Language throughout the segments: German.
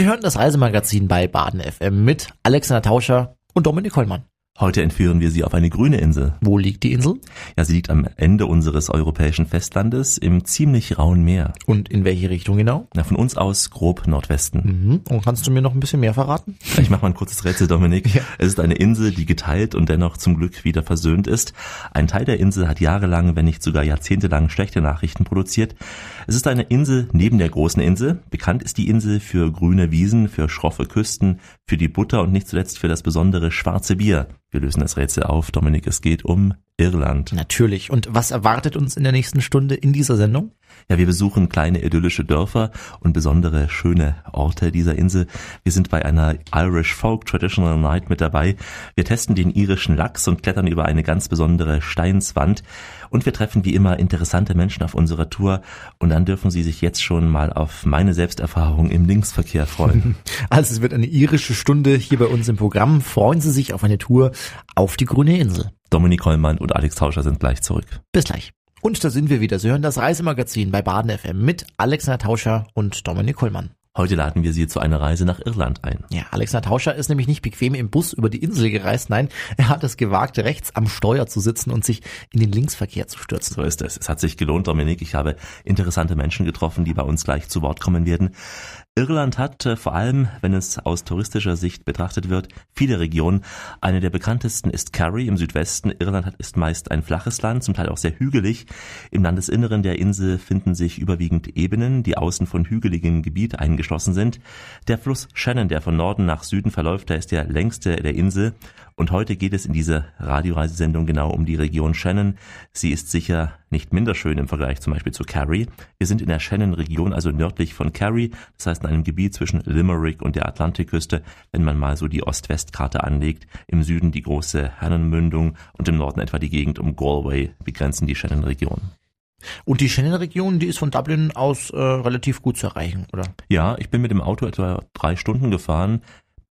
Sie hören das Reisemagazin bei Baden FM mit Alexander Tauscher und Dominik Hollmann. Heute entführen wir Sie auf eine grüne Insel. Wo liegt die Insel? Ja, sie liegt am Ende unseres europäischen Festlandes im ziemlich rauen Meer. Und in welche Richtung genau? Na, von uns aus grob Nordwesten. Mhm. Und kannst du mir noch ein bisschen mehr verraten? Ich mache mal ein kurzes Rätsel, Dominik. Ja. Es ist eine Insel, die geteilt und dennoch zum Glück wieder versöhnt ist. Ein Teil der Insel hat jahrelang, wenn nicht sogar jahrzehntelang schlechte Nachrichten produziert. Es ist eine Insel neben der großen Insel. Bekannt ist die Insel für grüne Wiesen, für schroffe Küsten, für die Butter und nicht zuletzt für das besondere schwarze Bier. Wir lösen das Rätsel auf. Dominik, es geht um Irland. Natürlich. Und was erwartet uns in der nächsten Stunde in dieser Sendung? Ja, wir besuchen kleine idyllische Dörfer und besondere schöne Orte dieser Insel. Wir sind bei einer Irish Folk Traditional Night mit dabei. Wir testen den irischen Lachs und klettern über eine ganz besondere Steinswand. Und wir treffen wie immer interessante Menschen auf unserer Tour. Und dann dürfen Sie sich jetzt schon mal auf meine Selbsterfahrung im Linksverkehr freuen. Also es wird eine irische Stunde hier bei uns im Programm. Freuen Sie sich auf eine Tour auf die grüne Insel. Dominik Hollmann und Alex Tauscher sind gleich zurück. Bis gleich. Und da sind wir wieder. Sie hören das Reisemagazin bei Baden FM mit Alexander Tauscher und Dominik Kollmann. Heute laden wir Sie zu einer Reise nach Irland ein. Ja, Alexander Tauscher ist nämlich nicht bequem im Bus über die Insel gereist. Nein, er hat es gewagt, rechts am Steuer zu sitzen und sich in den Linksverkehr zu stürzen. So ist es. Es hat sich gelohnt, Dominik. Ich habe interessante Menschen getroffen, die bei uns gleich zu Wort kommen werden. Irland hat äh, vor allem, wenn es aus touristischer Sicht betrachtet wird, viele Regionen. Eine der bekanntesten ist Kerry im Südwesten. Irland ist meist ein flaches Land, zum Teil auch sehr hügelig. Im Landesinneren der Insel finden sich überwiegend Ebenen, die außen von hügeligem Gebiet eingeschlossen sind. Der Fluss Shannon, der von Norden nach Süden verläuft, der ist der längste der Insel und heute geht es in dieser Radioreisesendung genau um die Region Shannon. Sie ist sicher nicht minder schön im Vergleich zum Beispiel zu Kerry. Wir sind in der Shannon-Region, also nördlich von Kerry, das heißt in einem Gebiet zwischen Limerick und der Atlantikküste, wenn man mal so die Ost-West-Karte anlegt. Im Süden die große Hannonmündung und im Norden etwa die Gegend um Galway begrenzen die Shannon-Region. Und die Shannon-Region, die ist von Dublin aus äh, relativ gut zu erreichen, oder? Ja, ich bin mit dem Auto etwa drei Stunden gefahren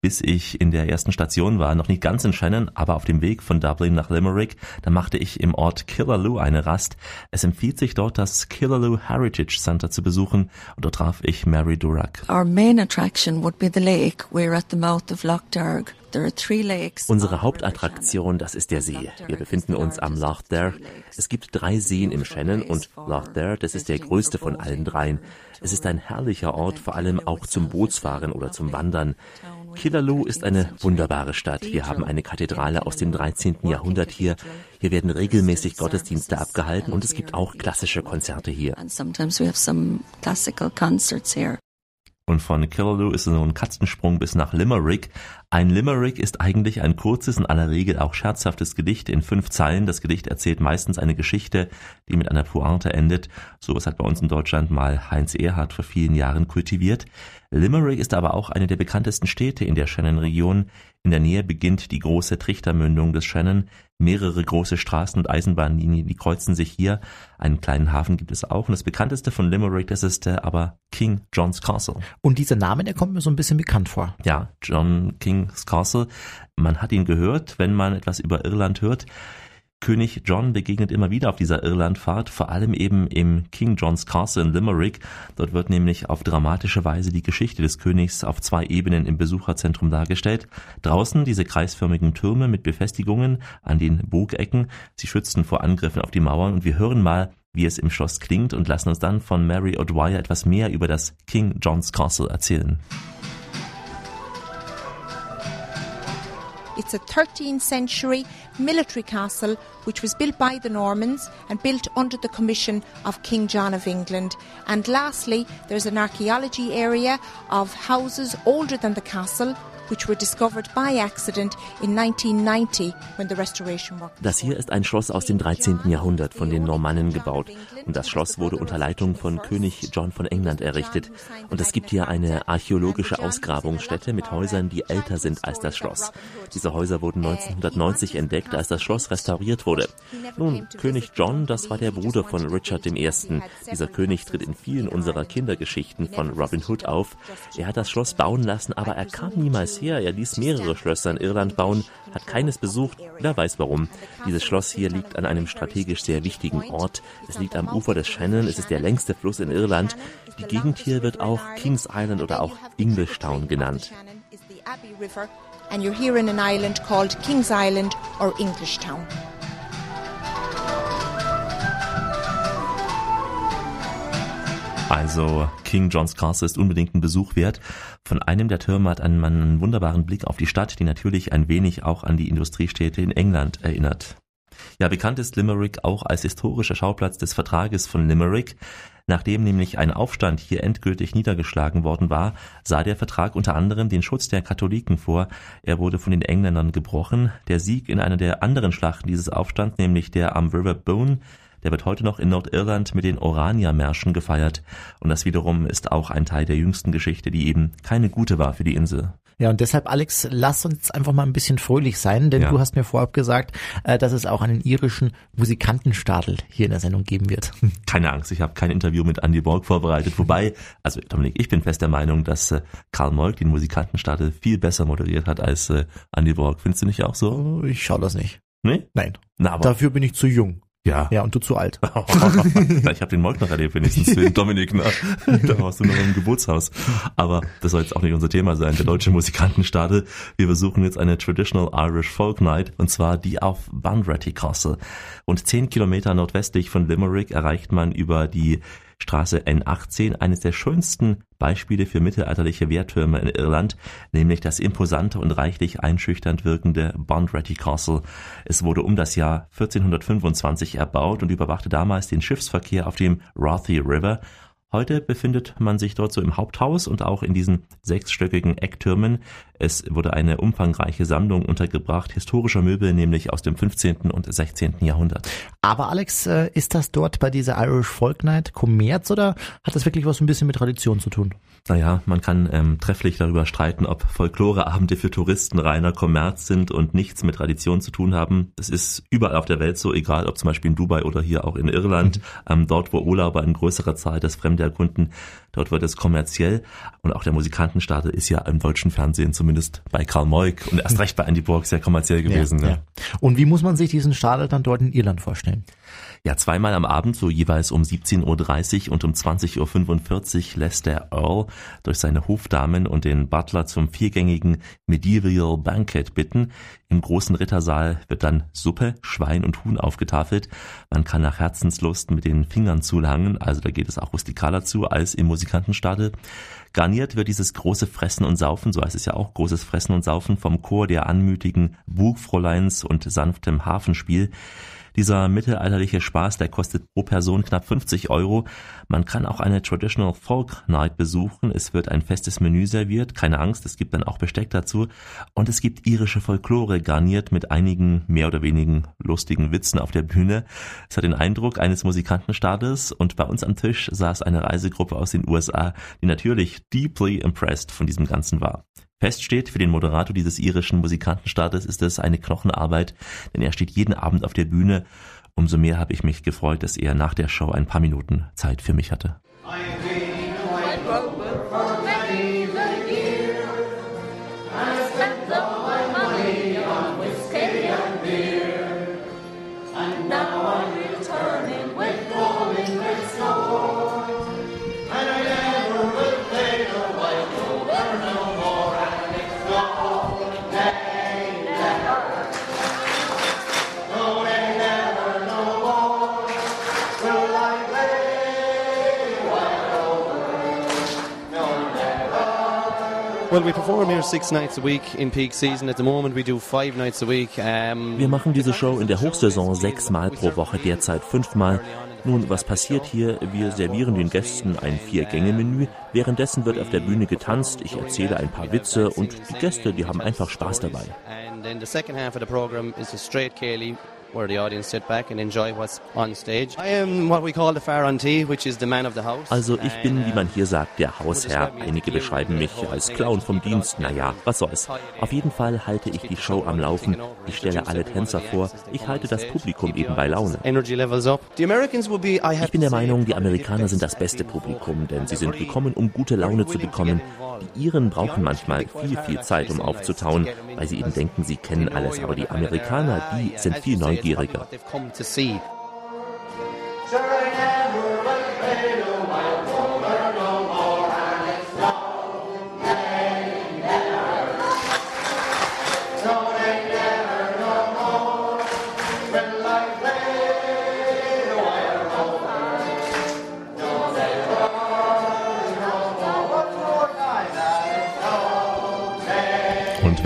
bis ich in der ersten Station war, noch nicht ganz in Shannon, aber auf dem Weg von Dublin nach Limerick, da machte ich im Ort Killaloe eine Rast. Es empfiehlt sich dort das Killaloe Heritage Center zu besuchen und dort traf ich Mary Durack. Our main attraction would be the lake. We're at the mouth of Loch Derg. Unsere Hauptattraktion, das ist der See. Wir befinden uns am Loch Derg. Es gibt drei Seen im Shannon und Loch Derg, das ist der größte von allen dreien. Es ist ein herrlicher Ort, vor allem auch zum Bootsfahren oder zum Wandern. Killaloe ist eine wunderbare Stadt. Wir haben eine Kathedrale aus dem 13. Jahrhundert hier. Hier werden regelmäßig Gottesdienste abgehalten und es gibt auch klassische Konzerte hier. Und von Killaloe ist es nur ein Katzensprung bis nach Limerick. Ein Limerick ist eigentlich ein kurzes, in aller Regel auch scherzhaftes Gedicht in fünf Zeilen. Das Gedicht erzählt meistens eine Geschichte, die mit einer Pointe endet. Sowas hat bei uns in Deutschland mal Heinz Erhardt vor vielen Jahren kultiviert. Limerick ist aber auch eine der bekanntesten Städte in der Shannon-Region. In der Nähe beginnt die große Trichtermündung des Shannon. Mehrere große Straßen und Eisenbahnlinien, die kreuzen sich hier. Einen kleinen Hafen gibt es auch. Und das bekannteste von Limerick, das ist äh, aber King John's Castle. Und dieser Name, der kommt mir so ein bisschen bekannt vor. Ja, John King's Castle. Man hat ihn gehört, wenn man etwas über Irland hört. König John begegnet immer wieder auf dieser Irlandfahrt, vor allem eben im King John's Castle in Limerick. Dort wird nämlich auf dramatische Weise die Geschichte des Königs auf zwei Ebenen im Besucherzentrum dargestellt. Draußen diese kreisförmigen Türme mit Befestigungen an den Burgecken. Sie schützen vor Angriffen auf die Mauern und wir hören mal, wie es im Schloss klingt und lassen uns dann von Mary O'Dwyer etwas mehr über das King John's Castle erzählen. It's a 13th century military castle which was built by the Normans and built under the commission of King John of England. And lastly, there's an archaeology area of houses older than the castle which were discovered by accident in 1990 when the restoration work Das hier ist ein Schloss aus dem 13. Jahrhundert von den Normannen gebaut und das Schloss wurde unter Leitung von König John von England errichtet und es gibt hier eine archäologische Ausgrabungsstätte mit Häusern, die älter sind als das Schloss. Diese Häuser wurden 1990 entdeckt, als das Schloss restauriert wurde. Nun, König John, das war der Bruder von Richard I. Dieser König tritt in vielen unserer Kindergeschichten von Robin Hood auf. Er hat das Schloss bauen lassen, aber er kam niemals her. Er ließ mehrere Schlösser in Irland bauen, hat keines besucht. Wer weiß warum. Dieses Schloss hier liegt an einem strategisch sehr wichtigen Ort. Es liegt am Ufer des Shannon. Es ist der längste Fluss in Irland. Die Gegend hier wird auch Kings Island oder auch Englishtown genannt. And you're here in an island called Kings Island or Englishtown. Also King John's Castle ist unbedingt ein Besuch wert. Von einem der Türme hat man einen wunderbaren Blick auf die Stadt, die natürlich ein wenig auch an die Industriestädte in England erinnert. Ja, bekannt ist Limerick auch als historischer Schauplatz des Vertrages von Limerick. Nachdem nämlich ein Aufstand hier endgültig niedergeschlagen worden war, sah der Vertrag unter anderem den Schutz der Katholiken vor. Er wurde von den Engländern gebrochen. Der Sieg in einer der anderen Schlachten dieses Aufstands, nämlich der am River Boone, der wird heute noch in Nordirland mit den Orania-Märschen gefeiert. Und das wiederum ist auch ein Teil der jüngsten Geschichte, die eben keine gute war für die Insel. Ja, und deshalb, Alex, lass uns einfach mal ein bisschen fröhlich sein, denn ja. du hast mir vorab gesagt, äh, dass es auch einen irischen Musikantenstadel hier in der Sendung geben wird. Keine Angst, ich habe kein Interview mit Andy Borg vorbereitet, wobei, also Dominik, ich bin fest der Meinung, dass äh, Karl Molk den Musikantenstadel viel besser moderiert hat als äh, Andy Borg. Findest du nicht auch so? Ich schaue das nicht. Nee? Nein. Na, aber Dafür bin ich zu jung. Ja. Ja, und du zu alt. ich habe den Molk noch erlebt, wenigstens für Dominik. Na, da warst du noch im Geburtshaus. Aber das soll jetzt auch nicht unser Thema sein. Der deutsche Musikantenstadel. Wir besuchen jetzt eine Traditional Irish Folk Night und zwar die auf Bunratty Castle. Und zehn Kilometer nordwestlich von Limerick erreicht man über die Straße N18 eines der schönsten Beispiele für mittelalterliche Wehrtürme in Irland, nämlich das imposante und reichlich einschüchternd wirkende Bondretty Castle. Es wurde um das Jahr 1425 erbaut und überwachte damals den Schiffsverkehr auf dem Rothy River Heute befindet man sich dort so im Haupthaus und auch in diesen sechsstöckigen Ecktürmen. Es wurde eine umfangreiche Sammlung untergebracht, historischer Möbel, nämlich aus dem 15. und 16. Jahrhundert. Aber Alex, äh, ist das dort bei dieser Irish Folk Night Kommerz oder hat das wirklich was ein bisschen mit Tradition zu tun? Naja, man kann ähm, trefflich darüber streiten, ob Folkloreabende für Touristen reiner Kommerz sind und nichts mit Tradition zu tun haben. Es ist überall auf der Welt so, egal ob zum Beispiel in Dubai oder hier auch in Irland, mhm. ähm, dort wo Urlauber in größerer Zahl das Fremde erkunden, dort wird es kommerziell. Und auch der Musikantenstadel ist ja im deutschen Fernsehen zumindest bei Karl Moik und erst recht bei Andy Borg sehr kommerziell gewesen. Ja, ne? ja. Und wie muss man sich diesen Stadel dann dort in Irland vorstellen? Ja, zweimal am Abend, so jeweils um 17.30 Uhr und um 20.45 Uhr lässt der Earl durch seine Hofdamen und den Butler zum viergängigen Medieval Banquet bitten. Im großen Rittersaal wird dann Suppe, Schwein und Huhn aufgetafelt. Man kann nach Herzenslust mit den Fingern zulangen, also da geht es auch rustikaler zu als im Musikantenstadel. Garniert wird dieses große Fressen und Saufen, so heißt es ja auch, großes Fressen und Saufen vom Chor der anmütigen Bugfräuleins und sanftem Hafenspiel. Dieser mittelalterliche Spaß, der kostet pro Person knapp 50 Euro. Man kann auch eine Traditional Folk Night besuchen. Es wird ein festes Menü serviert. Keine Angst, es gibt dann auch Besteck dazu. Und es gibt irische Folklore garniert mit einigen mehr oder wenigen lustigen Witzen auf der Bühne. Es hat den Eindruck eines Musikantenstaates und bei uns am Tisch saß eine Reisegruppe aus den USA, die natürlich deeply impressed von diesem Ganzen war. Fest steht, für den Moderator dieses irischen Musikantenstaates ist es eine Knochenarbeit, denn er steht jeden Abend auf der Bühne. Umso mehr habe ich mich gefreut, dass er nach der Show ein paar Minuten Zeit für mich hatte. Wir machen diese Show in der Hochsaison sechsmal pro Woche, derzeit fünfmal. Nun, was passiert hier? Wir servieren den Gästen ein Vier-Gänge-Menü. Währenddessen wird auf der Bühne getanzt, ich erzähle ein paar Witze und die Gäste, die haben einfach Spaß dabei. Where the audience sit back and enjoy what's on stage. I am what we call the Farantee, which is the man of the house. Also ich bin, wie man hier sagt, der Hausherr. Einige beschreiben mich als Clown vom Dienst. Naja, was soll's. Auf jeden Fall halte ich die Show am Laufen. Ich stelle alle Tänzer vor. Ich halte das Publikum eben bei Laune. Ich bin der Meinung, die Amerikaner sind das beste Publikum, denn sie sind gekommen, um gute Laune zu bekommen. Die Iren brauchen manchmal viel, viel Zeit, um aufzutauen, weil sie eben denken, sie kennen alles. Aber die Amerikaner, die sind viel neugieriger.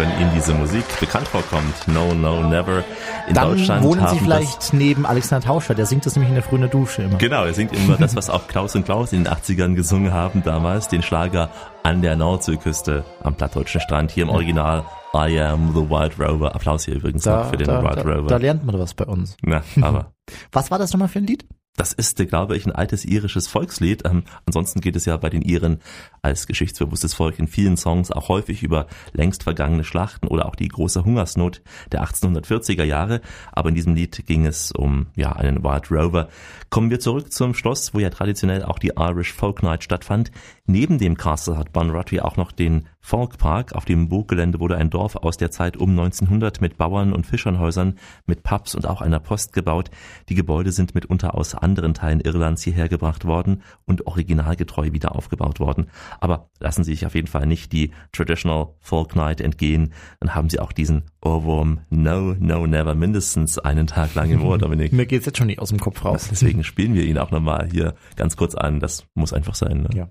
Wenn Ihnen diese Musik bekannt vorkommt, No, No, Never, in Dann Deutschland wohnen haben Sie vielleicht neben Alexander Tauscher, der singt das nämlich in der frühen Dusche immer. Genau, er singt immer das, was auch Klaus und Klaus in den 80ern gesungen haben damals, den Schlager an der Nordseeküste am plattdeutschen Strand, hier im Original I am the Wild Rover. Applaus hier übrigens Da, noch für den da, Wild da, Rover. da lernt man was bei uns. Na, aber Was war das nochmal für ein Lied? Das ist, glaube ich, ein altes irisches Volkslied. Ähm, ansonsten geht es ja bei den Iren als geschichtsbewusstes Volk in vielen Songs auch häufig über längst vergangene Schlachten oder auch die große Hungersnot der 1840er Jahre. Aber in diesem Lied ging es um ja einen Wild Rover. Kommen wir zurück zum Schloss, wo ja traditionell auch die Irish Folk Night stattfand. Neben dem Castle hat Bunratty auch noch den Folk Park. Auf dem Burggelände wurde ein Dorf aus der Zeit um 1900 mit Bauern und Fischernhäusern, mit Pubs und auch einer Post gebaut. Die Gebäude sind mitunter aus anderen Teilen Irlands hierher gebracht worden und originalgetreu wieder aufgebaut worden. Aber lassen Sie sich auf jeden Fall nicht die Traditional Folk Night entgehen. Dann haben Sie auch diesen Ohrwurm No, No, Never mindestens einen Tag lang im Ohr, Dominik. Mir geht's jetzt schon nicht aus dem Kopf raus. Deswegen spielen wir ihn auch nochmal hier ganz kurz an. Das muss einfach sein. Ne? Ja.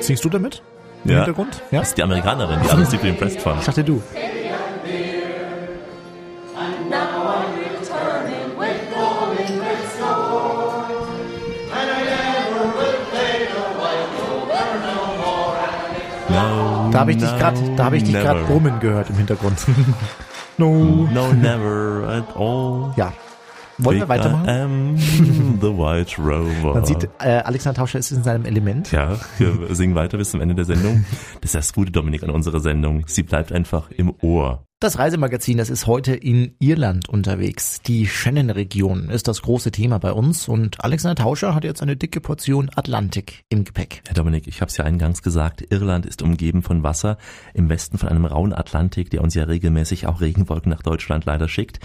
Singst du damit? Im Ja. Hintergrund? Ja? Das ist die Amerikanerin, die alles deeply impressed von. Ich dachte du. No, Da habe ich dich gerade, da habe ich dich gerade brummen gehört im Hintergrund. no. No, never at all. Ja. Wollen wir weitermachen? I the White Rover. Man sieht, äh, Alexander Tauscher ist in seinem Element. Ja, wir singen weiter bis zum Ende der Sendung. Das ist das Gute, Dominik, an unserer Sendung. Sie bleibt einfach im Ohr. Das Reisemagazin, das ist heute in Irland unterwegs. Die Shannon-Region ist das große Thema bei uns und Alexander Tauscher hat jetzt eine dicke Portion Atlantik im Gepäck. Herr Dominik, ich habe es ja eingangs gesagt, Irland ist umgeben von Wasser, im Westen von einem rauen Atlantik, der uns ja regelmäßig auch Regenwolken nach Deutschland leider schickt.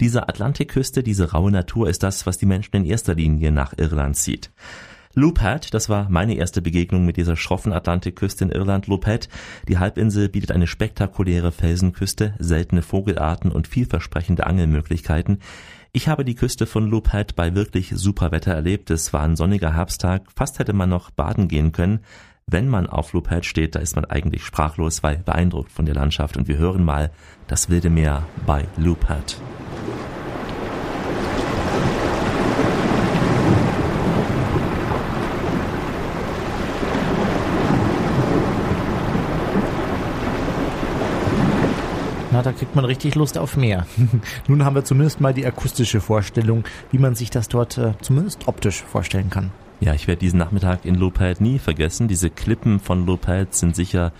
Diese Atlantikküste, diese raue Natur ist das, was die Menschen in erster Linie nach Irland zieht. Loophead, das war meine erste Begegnung mit dieser schroffen Atlantikküste in Irland. Loophead, die Halbinsel bietet eine spektakuläre Felsenküste, seltene Vogelarten und vielversprechende Angelmöglichkeiten. Ich habe die Küste von Loophead bei wirklich super Wetter erlebt. Es war ein sonniger Herbsttag, fast hätte man noch baden gehen können. Wenn man auf Loophead steht, da ist man eigentlich sprachlos, weil beeindruckt von der Landschaft. Und wir hören mal das wilde Meer bei Loophead. Na, da kriegt man richtig Lust auf mehr. Nun haben wir zumindest mal die akustische Vorstellung, wie man sich das dort äh, zumindest optisch vorstellen kann. Ja, ich werde diesen Nachmittag in Loophead nie vergessen. Diese Klippen von Loophead sind sicher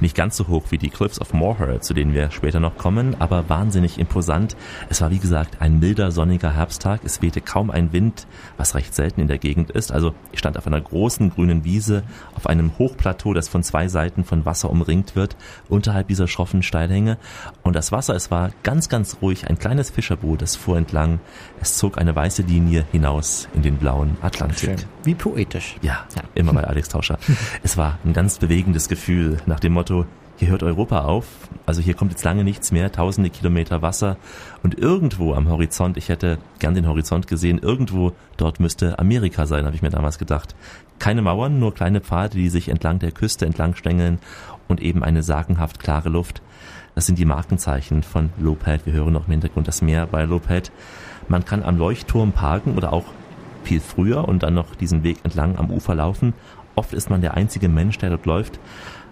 nicht ganz so hoch wie die Cliffs of Moher, zu denen wir später noch kommen, aber wahnsinnig imposant. Es war wie gesagt ein milder, sonniger Herbsttag. Es wehte kaum ein Wind, was recht selten in der Gegend ist. Also ich stand auf einer großen grünen Wiese, auf einem Hochplateau, das von zwei Seiten von Wasser umringt wird, unterhalb dieser schroffen Steilhänge. Und das Wasser, es war ganz, ganz ruhig. Ein kleines Fischerboot, das fuhr entlang. Es zog eine weiße Linie hinaus in den blauen Atlantik. Wie poetisch. Ja, immer bei Alex Tauscher. Es war ein ganz bewegendes Gefühl nach dem Motto, hier hört Europa auf, also hier kommt jetzt lange nichts mehr, tausende Kilometer Wasser und irgendwo am Horizont, ich hätte gern den Horizont gesehen, irgendwo dort müsste Amerika sein, habe ich mir damals gedacht. Keine Mauern, nur kleine Pfade, die sich entlang der Küste entlang stängeln und eben eine sagenhaft klare Luft. Das sind die Markenzeichen von Loped. Wir hören noch im Hintergrund das Meer bei Loped. Man kann am Leuchtturm parken oder auch viel früher und dann noch diesen Weg entlang am Ufer laufen. Oft ist man der einzige Mensch, der dort läuft.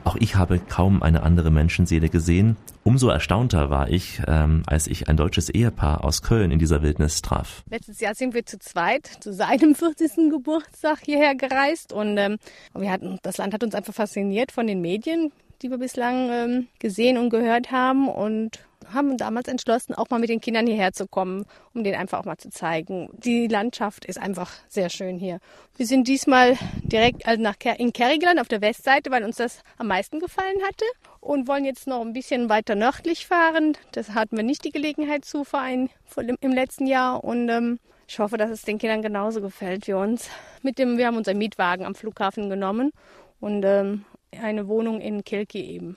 Auch ich habe kaum eine andere Menschenseele gesehen. Umso erstaunter war ich, ähm, als ich ein deutsches Ehepaar aus Köln in dieser Wildnis traf. Letztes Jahr sind wir zu zweit zu seinem 40. Geburtstag hierher gereist und ähm, wir hatten, das Land hat uns einfach fasziniert von den Medien, die wir bislang ähm, gesehen und gehört haben und haben damals entschlossen, auch mal mit den Kindern hierher zu kommen, um denen einfach auch mal zu zeigen. Die Landschaft ist einfach sehr schön hier. Wir sind diesmal direkt also nach in Kerrigeland auf der Westseite, weil uns das am meisten gefallen hatte und wollen jetzt noch ein bisschen weiter nördlich fahren. Das hatten wir nicht die Gelegenheit zu vereinen im letzten Jahr und ähm, ich hoffe, dass es den Kindern genauso gefällt wie uns. Mit dem, wir haben unseren Mietwagen am Flughafen genommen und ähm, eine Wohnung in Kilki eben.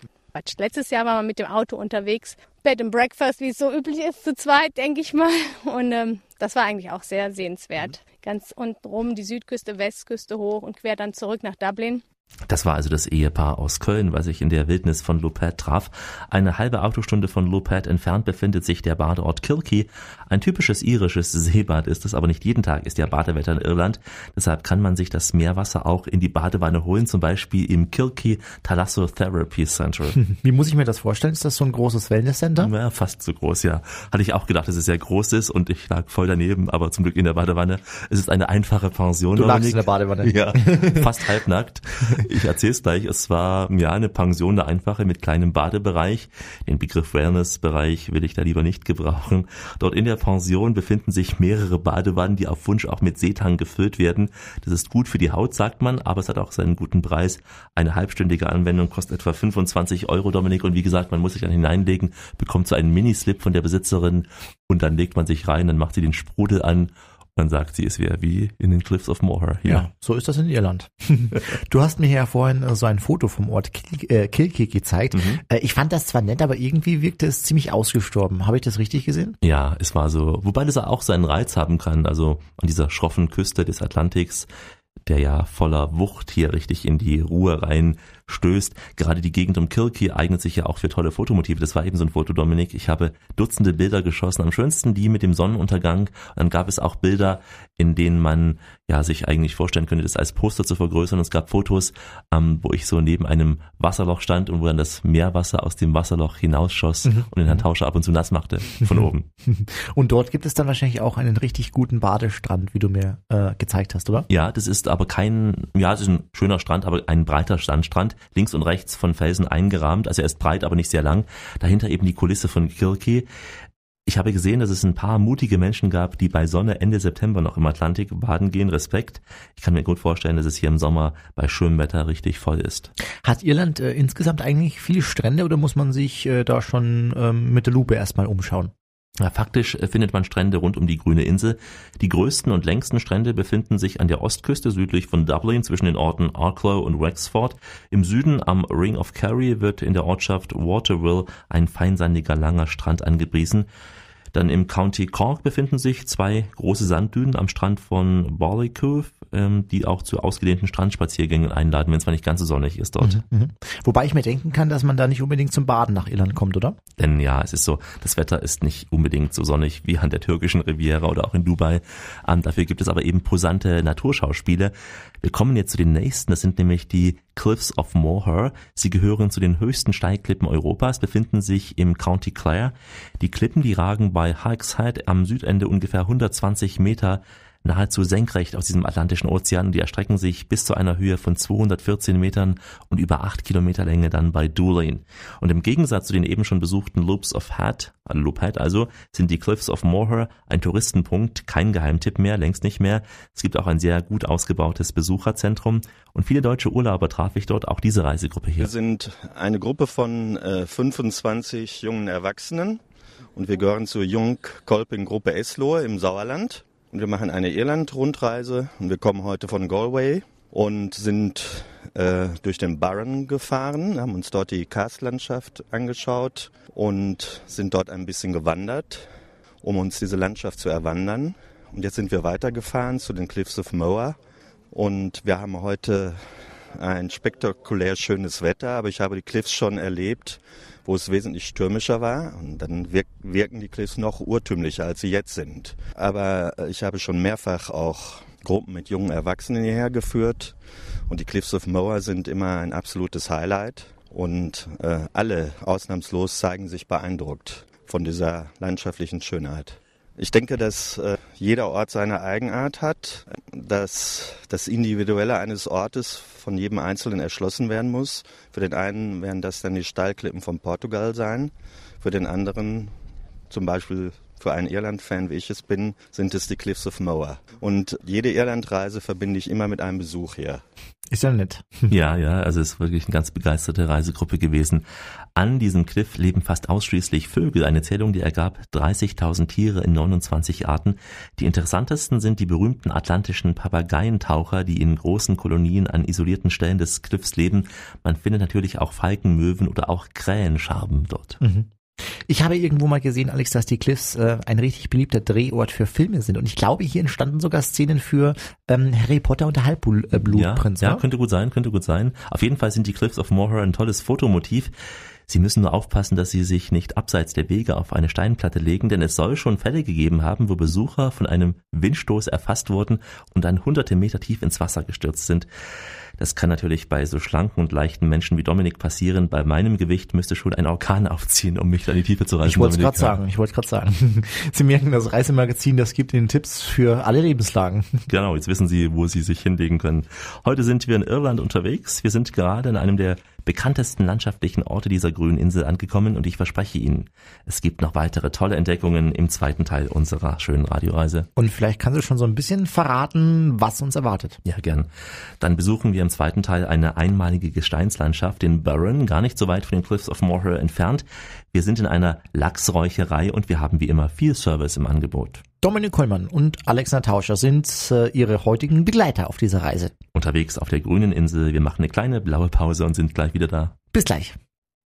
Letztes Jahr waren wir mit dem Auto unterwegs, Bed and Breakfast, wie es so üblich ist, zu zweit, denke ich mal. Und ähm, das war eigentlich auch sehr sehenswert. Ganz unten rum die Südküste, Westküste hoch und quer dann zurück nach Dublin. Das war also das Ehepaar aus Köln, was sich in der Wildnis von Lopet traf. Eine halbe Autostunde von Lopet entfernt befindet sich der Badeort Kilkee. Ein typisches irisches Seebad ist es, aber nicht jeden Tag ist ja Badewetter in Irland. Deshalb kann man sich das Meerwasser auch in die Badewanne holen, zum Beispiel im Kilkee Thalassotherapy Center. Wie muss ich mir das vorstellen? Ist das so ein großes Wellnesscenter? Ja, fast so groß, ja. Hatte ich auch gedacht, dass es sehr groß ist und ich lag voll daneben, aber zum Glück in der Badewanne. Es ist eine einfache Pension. Du lagst in der Badewanne. Ja, fast halbnackt. Ich erzähl's gleich. Es war ja eine Pension, eine einfache mit kleinem Badebereich. Den Begriff Wellnessbereich will ich da lieber nicht gebrauchen. Dort in der Pension befinden sich mehrere Badewannen, die auf Wunsch auch mit Seetang gefüllt werden. Das ist gut für die Haut, sagt man, aber es hat auch seinen guten Preis. Eine halbstündige Anwendung kostet etwa 25 Euro, Dominik. Und wie gesagt, man muss sich dann hineinlegen, bekommt so einen Minislip von der Besitzerin und dann legt man sich rein, dann macht sie den Sprudel an dann sagt sie, es wäre wie in den Cliffs of Moher. Ja. ja, so ist das in Irland. du hast mir ja vorhin äh, so ein Foto vom Ort Kilkee gezeigt. Mhm. Äh, ich fand das zwar nett, aber irgendwie wirkte es ziemlich ausgestorben. Habe ich das richtig gesehen? Ja, es war so, wobei das auch seinen Reiz haben kann. Also an dieser schroffen Küste des Atlantiks der ja voller Wucht hier richtig in die Ruhe rein stößt. Gerade die Gegend um Kilkee eignet sich ja auch für tolle Fotomotive. Das war eben so ein Foto, Dominik. Ich habe Dutzende Bilder geschossen. Am schönsten die mit dem Sonnenuntergang. Und dann gab es auch Bilder, in denen man ja sich eigentlich vorstellen könnte, das als Poster zu vergrößern. Und es gab Fotos, ähm, wo ich so neben einem Wasserloch stand und wo dann das Meerwasser aus dem Wasserloch hinausschoss mhm. und den Herrn Tauscher ab und zu nass machte von oben. Und dort gibt es dann wahrscheinlich auch einen richtig guten Badestrand, wie du mir äh, gezeigt hast, oder? Ja, das ist aber kein, ja, es ist ein schöner Strand, aber ein breiter Sandstrand links und rechts von Felsen eingerahmt. Also er ist breit, aber nicht sehr lang. Dahinter eben die Kulisse von Kilkee. Ich habe gesehen, dass es ein paar mutige Menschen gab, die bei Sonne Ende September noch im Atlantik baden gehen. Respekt. Ich kann mir gut vorstellen, dass es hier im Sommer bei schönem Wetter richtig voll ist. Hat Irland äh, insgesamt eigentlich viele Strände oder muss man sich äh, da schon ähm, mit der Lupe erstmal umschauen? Faktisch äh, findet man Strände rund um die grüne Insel. Die größten und längsten Strände befinden sich an der Ostküste südlich von Dublin zwischen den Orten Arklow und Wexford. Im Süden am Ring of Kerry wird in der Ortschaft Waterville ein feinsandiger langer Strand angepriesen. Dann im County Cork befinden sich zwei große Sanddünen am Strand von Ballycove, ähm, die auch zu ausgedehnten Strandspaziergängen einladen, wenn es mal nicht ganz so sonnig ist dort. Mhm, mhm, Wobei ich mir denken kann, dass man da nicht unbedingt zum Baden nach Irland kommt, oder? Denn ja, es ist so, das Wetter ist nicht unbedingt so sonnig wie an der türkischen Riviera oder auch in Dubai. Ähm, dafür gibt es aber eben posante Naturschauspiele. Wir kommen jetzt zu den nächsten, das sind nämlich die Cliffs of Moher. Sie gehören zu den höchsten Steigklippen Europas, befinden sich im County Clare. Die Klippen, die ragen bei Hikeshead am Südende ungefähr 120 Meter nahezu senkrecht aus diesem Atlantischen Ozean. Die erstrecken sich bis zu einer Höhe von 214 Metern und über 8 Kilometer Länge dann bei Doolin. Und im Gegensatz zu den eben schon besuchten Loops of Hat, äh, Loop Hat also, sind die Cliffs of Moher ein Touristenpunkt, kein Geheimtipp mehr, längst nicht mehr. Es gibt auch ein sehr gut ausgebautes Besucherzentrum und viele deutsche Urlauber traf ich dort, auch diese Reisegruppe hier. Wir sind eine Gruppe von äh, 25 jungen Erwachsenen und wir gehören zur Jung-Kolping-Gruppe Eslohe im Sauerland. Und wir machen eine Irland-Rundreise und wir kommen heute von Galway und sind äh, durch den Barron gefahren, haben uns dort die Karstlandschaft angeschaut und sind dort ein bisschen gewandert, um uns diese Landschaft zu erwandern. Und jetzt sind wir weitergefahren zu den Cliffs of Moher und wir haben heute ein spektakulär schönes Wetter, aber ich habe die Cliffs schon erlebt wo es wesentlich stürmischer war. Und dann wirk wirken die Cliffs noch urtümlicher, als sie jetzt sind. Aber äh, ich habe schon mehrfach auch Gruppen mit jungen Erwachsenen hierher geführt. Und die Cliffs of Moher sind immer ein absolutes Highlight. Und äh, alle ausnahmslos zeigen sich beeindruckt von dieser landschaftlichen Schönheit. Ich denke, dass äh, jeder Ort seine Eigenart hat, dass das Individuelle eines Ortes von jedem Einzelnen erschlossen werden muss. Für den einen werden das dann die Steilklippen von Portugal sein, für den anderen zum Beispiel für einen Irland-Fan, wie ich es bin, sind es die Cliffs of Moher. Und jede Irlandreise verbinde ich immer mit einem Besuch hier. Ist ja nett. Ja, ja, also es ist wirklich eine ganz begeisterte Reisegruppe gewesen. An diesem Cliff leben fast ausschließlich Vögel. Eine Zählung, die ergab 30.000 Tiere in 29 Arten. Die interessantesten sind die berühmten atlantischen Papageientaucher, die in großen Kolonien an isolierten Stellen des Cliffs leben. Man findet natürlich auch Falken, Möwen oder auch Krähenschaben dort. Mhm. Ich habe irgendwo mal gesehen, Alex, dass die Cliffs äh, ein richtig beliebter Drehort für Filme sind. Und ich glaube, hier entstanden sogar Szenen für ähm, Harry Potter und der Halbblutprinz. Ja, ja, könnte gut sein, könnte gut sein. Auf jeden Fall sind die Cliffs of Moher ein tolles Fotomotiv. Sie müssen nur aufpassen, dass Sie sich nicht abseits der Wege auf eine Steinplatte legen, denn es soll schon Fälle gegeben haben, wo Besucher von einem Windstoß erfasst wurden und dann hunderte Meter tief ins Wasser gestürzt sind. Das kann natürlich bei so schlanken und leichten Menschen wie Dominik passieren. Bei meinem Gewicht müsste schon ein Orkan aufziehen, um mich da in die Tiefe zu reißen. Ich wollte es gerade sagen, ich wollte gerade sagen. Sie merken, das Reisemagazin, das gibt Ihnen Tipps für alle Lebenslagen. Genau, jetzt wissen Sie, wo Sie sich hinlegen können. Heute sind wir in Irland unterwegs. Wir sind gerade in einem der bekanntesten landschaftlichen Orte dieser grünen Insel angekommen und ich verspreche Ihnen, es gibt noch weitere tolle Entdeckungen im zweiten Teil unserer schönen Radioreise. Und vielleicht kannst du schon so ein bisschen verraten, was uns erwartet. Ja, gern. Dann besuchen wir im zweiten Teil eine einmalige Gesteinslandschaft in Burren, gar nicht so weit von den Cliffs of Moher entfernt. Wir sind in einer Lachsräucherei und wir haben wie immer viel Service im Angebot. Dominik Kollmann und Alexander Tauscher sind äh, ihre heutigen Begleiter auf dieser Reise. Unterwegs auf der grünen Insel. Wir machen eine kleine blaue Pause und sind gleich wieder da. Bis gleich.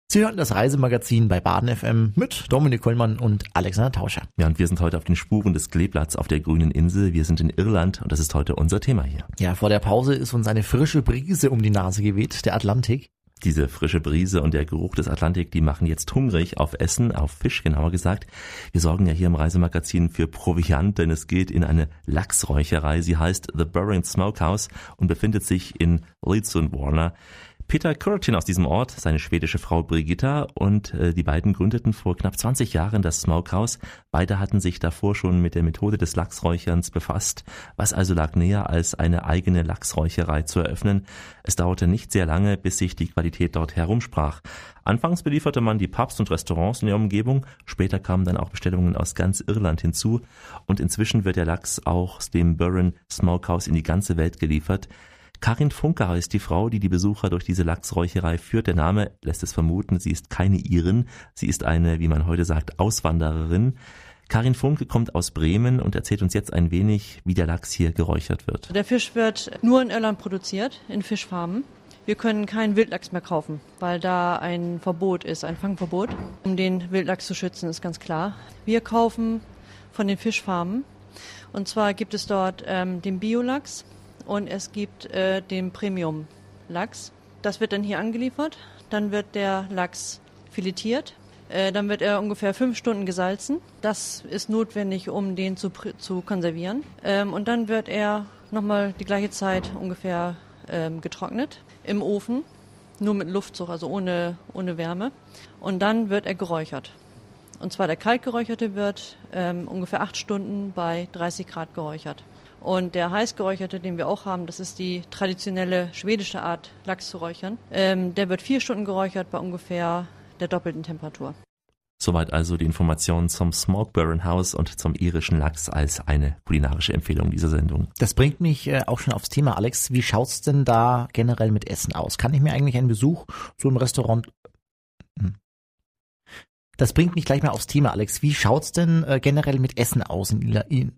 Sie hören das Reisemagazin bei Baden FM mit Dominik Kollmann und Alexander Tauscher. Ja, und wir sind heute auf den Spuren des Kleeblatts auf der grünen Insel. Wir sind in Irland und das ist heute unser Thema hier. Ja, vor der Pause ist uns eine frische Brise um die Nase geweht, der Atlantik. Diese frische Brise und der Geruch des Atlantik, die machen jetzt hungrig auf Essen, auf Fisch genauer gesagt. Wir sorgen ja hier im Reisemagazin für Proviant, denn es geht in eine Lachsräucherei. Sie heißt The Burring Smokehouse und befindet sich in Leeds und Warner. Peter Curtin aus diesem Ort, seine schwedische Frau Brigitta und äh, die beiden gründeten vor knapp 20 Jahren das Smokehouse. Beide hatten sich davor schon mit der Methode des Lachsräucherns befasst. Was also lag näher, als eine eigene Lachsräucherei zu eröffnen? Es dauerte nicht sehr lange, bis sich die Qualität dort herumsprach. Anfangs belieferte man die Pubs und Restaurants in der Umgebung, später kamen dann auch Bestellungen aus ganz Irland hinzu und inzwischen wird der Lachs auch dem Burren Smokehouse in die ganze Welt geliefert. Karin Funke heißt die Frau, die die Besucher durch diese Lachsräucherei führt. Der Name lässt es vermuten, sie ist keine Irin, sie ist eine, wie man heute sagt, Auswandererin. Karin Funke kommt aus Bremen und erzählt uns jetzt ein wenig, wie der Lachs hier geräuchert wird. Der Fisch wird nur in Irland produziert, in Fischfarmen. Wir können keinen Wildlachs mehr kaufen, weil da ein Verbot ist, ein Fangverbot. Um den Wildlachs zu schützen, ist ganz klar. Wir kaufen von den Fischfarmen. Und zwar gibt es dort ähm, den Biolachs, und es gibt äh, den Premium-Lachs. Das wird dann hier angeliefert. Dann wird der Lachs filetiert. Äh, dann wird er ungefähr fünf Stunden gesalzen. Das ist notwendig, um den zu, zu konservieren. Ähm, und dann wird er nochmal die gleiche Zeit ungefähr ähm, getrocknet im Ofen. Nur mit Luftzug, also ohne, ohne Wärme. Und dann wird er geräuchert. Und zwar der kaltgeräucherte wird ähm, ungefähr acht Stunden bei 30 Grad geräuchert. Und der heißgeräucherte, den wir auch haben, das ist die traditionelle schwedische Art, Lachs zu räuchern. Ähm, der wird vier Stunden geräuchert bei ungefähr der doppelten Temperatur. Soweit also die Informationen zum Smokeburn House und zum irischen Lachs als eine kulinarische Empfehlung dieser Sendung. Das bringt mich äh, auch schon aufs Thema, Alex. Wie schaut's denn da generell mit Essen aus? Kann ich mir eigentlich einen Besuch zu einem Restaurant hm. das bringt mich gleich mal aufs Thema, Alex. Wie schaut's denn äh, generell mit Essen aus in, in,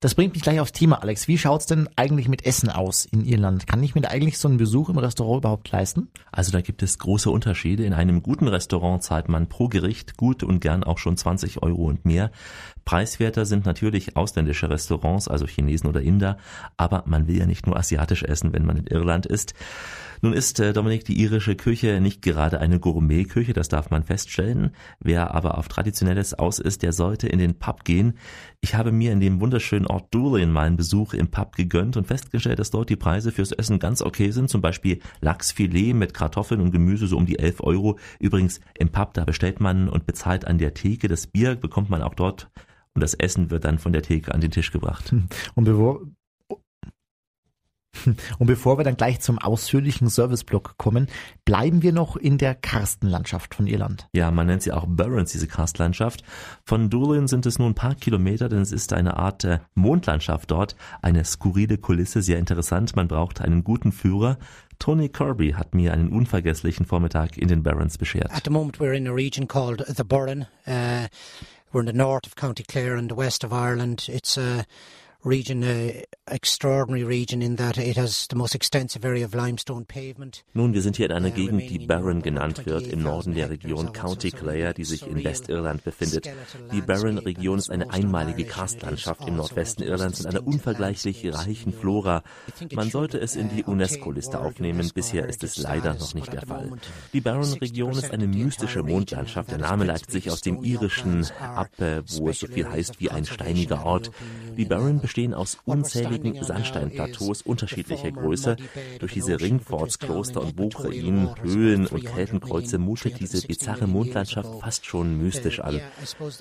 Das bringt mich gleich aufs Thema, Alex. Wie schaut's denn eigentlich mit Essen aus in Irland? Kann ich mir da eigentlich so einen Besuch im Restaurant überhaupt leisten? Also da gibt es große Unterschiede. In einem guten Restaurant zahlt man pro Gericht gut und gern auch schon 20 Euro und mehr. Preiswerter sind natürlich ausländische Restaurants, also Chinesen oder Inder, aber man will ja nicht nur asiatisch essen, wenn man in Irland ist. Nun ist äh, Dominik die irische Küche nicht gerade eine Gourmetküche, das darf man feststellen. Wer aber auf traditionelles aus ist, der sollte in den Pub gehen. Ich habe mir in dem wunderschönen Ort Doolin meinen Besuch im Pub gegönnt und festgestellt, dass dort die Preise fürs Essen ganz okay sind. Zum Beispiel Lachsfilet mit Kartoffeln und Gemüse so um die 11 Euro. Übrigens im Pub, da bestellt man und bezahlt an der Theke. Das Bier bekommt man auch dort und das Essen wird dann von der Theke an den Tisch gebracht. Und bevor, und bevor wir dann gleich zum ausführlichen Serviceblock kommen, bleiben wir noch in der Karstenlandschaft von Irland. Ja, man nennt sie auch Burns, diese Karstlandschaft. Von Doolin sind es nur ein paar Kilometer, denn es ist eine Art äh, Mondlandschaft dort. Eine skurrile Kulisse, sehr interessant. Man braucht einen guten Führer. Tony Kirby hat mir einen unvergesslichen Vormittag in den Barrens beschert. At the moment we're in a region called the Burren. Uh, we're in the north of County Clare and the west of Ireland. It's a uh, extraordinary region in that it has the most extensive area of limestone pavement. Nun, wir sind hier in einer Gegend, die Barron genannt wird, im Norden der Region County Clare, die sich in Westirland befindet. Die Barron-Region ist eine einmalige Karstlandschaft im Nordwesten Irlands mit einer unvergleichlich reichen Flora. Man sollte es in die UNESCO-Liste aufnehmen, bisher ist es leider noch nicht der Fall. Die Barron-Region ist eine mystische Mondlandschaft. Der Name leitet sich aus dem Irischen ab, äh, wo es so viel heißt wie ein steiniger Ort. Die Barron bestehen aus unzähligen Sandsteinplateaus unterschiedlicher Größe. Durch diese Ringforts-Kloster und Burgruinen, Höhlen und Keltenkreuze mutet diese bizarre Mondlandschaft fast schon mystisch an.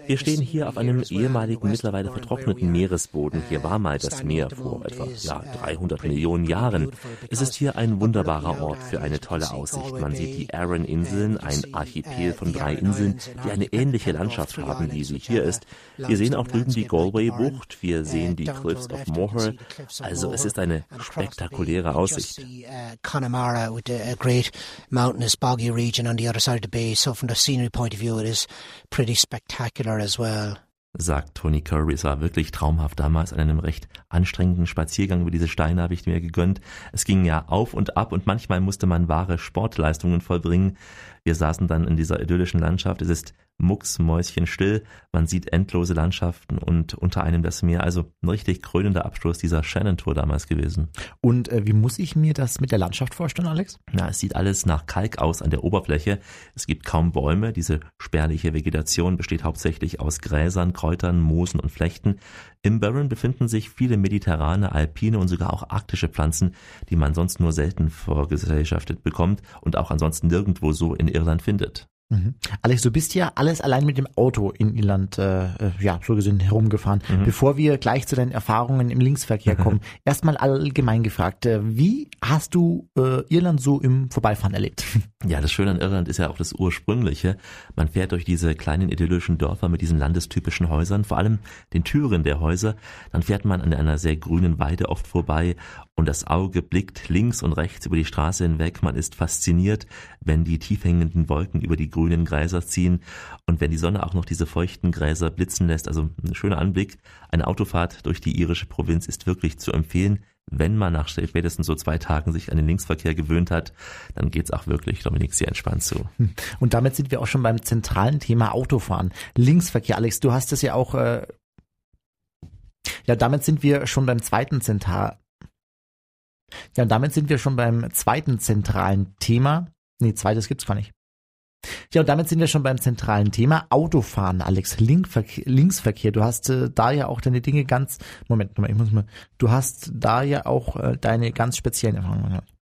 Wir stehen hier auf einem ehemaligen, mittlerweile vertrockneten Meeresboden. Hier war mal das Meer vor etwa ja, 300 Millionen Jahren. Es ist hier ein wunderbarer Ort für eine tolle Aussicht. Man sieht die Aran-Inseln, ein Archipel von drei Inseln, die eine ähnliche Landschaft haben, wie sie hier ist. Wir sehen auch drüben die Galway-Bucht, wir sehen die Cliffs of Moher. Also es ist eine spektakuläre Aussicht. uh, Connemara with a, a great mountainous boggy region on the other side of the bay. So from the scenery point of view, it is pretty spectacular as well. sagt Tony Kirby. Es war wirklich traumhaft damals an einem recht anstrengenden Spaziergang über diese Steine habe ich mir gegönnt. Es ging ja auf und ab und manchmal musste man wahre Sportleistungen vollbringen. Wir saßen dann in dieser idyllischen Landschaft. Es ist mucksmäuschenstill. Man sieht endlose Landschaften und unter einem das Meer. Also ein richtig krönender Abschluss dieser Shannon-Tour damals gewesen. Und äh, wie muss ich mir das mit der Landschaft vorstellen, Alex? Na, es sieht alles nach Kalk aus an der Oberfläche. Es gibt kaum Bäume. Diese spärliche Vegetation besteht hauptsächlich aus Gräsern, Kräutern, Moosen und Flechten. Im Barren befinden sich viele mediterrane, alpine und sogar auch arktische Pflanzen, die man sonst nur selten vorgesellschaftet bekommt und auch ansonsten nirgendwo so in Irland findet. Mhm. Alex, du bist ja alles allein mit dem Auto in Irland, äh, äh, ja, so gesehen herumgefahren. Mhm. Bevor wir gleich zu deinen Erfahrungen im Linksverkehr kommen, erstmal allgemein gefragt, äh, wie hast du äh, Irland so im Vorbeifahren erlebt? Ja, das Schöne an Irland ist ja auch das Ursprüngliche. Man fährt durch diese kleinen idyllischen Dörfer mit diesen landestypischen Häusern, vor allem den Türen der Häuser. Dann fährt man an einer sehr grünen Weide oft vorbei und das Auge blickt links und rechts über die Straße hinweg. Man ist fasziniert, wenn die tief hängenden Wolken über die grünen Gräser ziehen und wenn die Sonne auch noch diese feuchten Gräser blitzen lässt. Also ein schöner Anblick. Eine Autofahrt durch die irische Provinz ist wirklich zu empfehlen. Wenn man nach spätestens so zwei Tagen sich an den Linksverkehr gewöhnt hat, dann geht's auch wirklich, Dominik, sehr entspannt zu. Und damit sind wir auch schon beim zentralen Thema Autofahren. Linksverkehr, Alex, du hast es ja auch, äh, ja, damit sind wir schon beim zweiten Zentral, ja, und damit sind wir schon beim zweiten zentralen Thema. Nee, zweites gibt's gar nicht. Ja, und damit sind wir schon beim zentralen Thema Autofahren, Alex. Linkverkehr, Linksverkehr. Du hast äh, da ja auch deine Dinge ganz. Moment, Moment, ich muss mal. Du hast da ja auch äh, deine ganz speziellen Erfahrungen gehabt.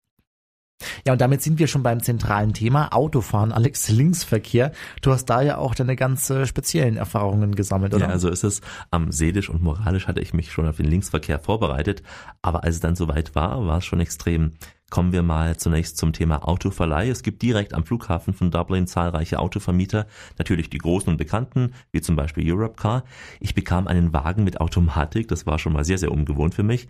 Ja, und damit sind wir schon beim zentralen Thema Autofahren, Alex. Linksverkehr. Du hast da ja auch deine ganz äh, speziellen Erfahrungen gesammelt, oder? Ja, also ist es. Am seelisch und moralisch hatte ich mich schon auf den Linksverkehr vorbereitet, aber als es dann soweit war, war es schon extrem. Kommen wir mal zunächst zum Thema Autoverleih. Es gibt direkt am Flughafen von Dublin zahlreiche Autovermieter, natürlich die großen und bekannten, wie zum Beispiel Europcar. Ich bekam einen Wagen mit Automatik, das war schon mal sehr, sehr ungewohnt für mich.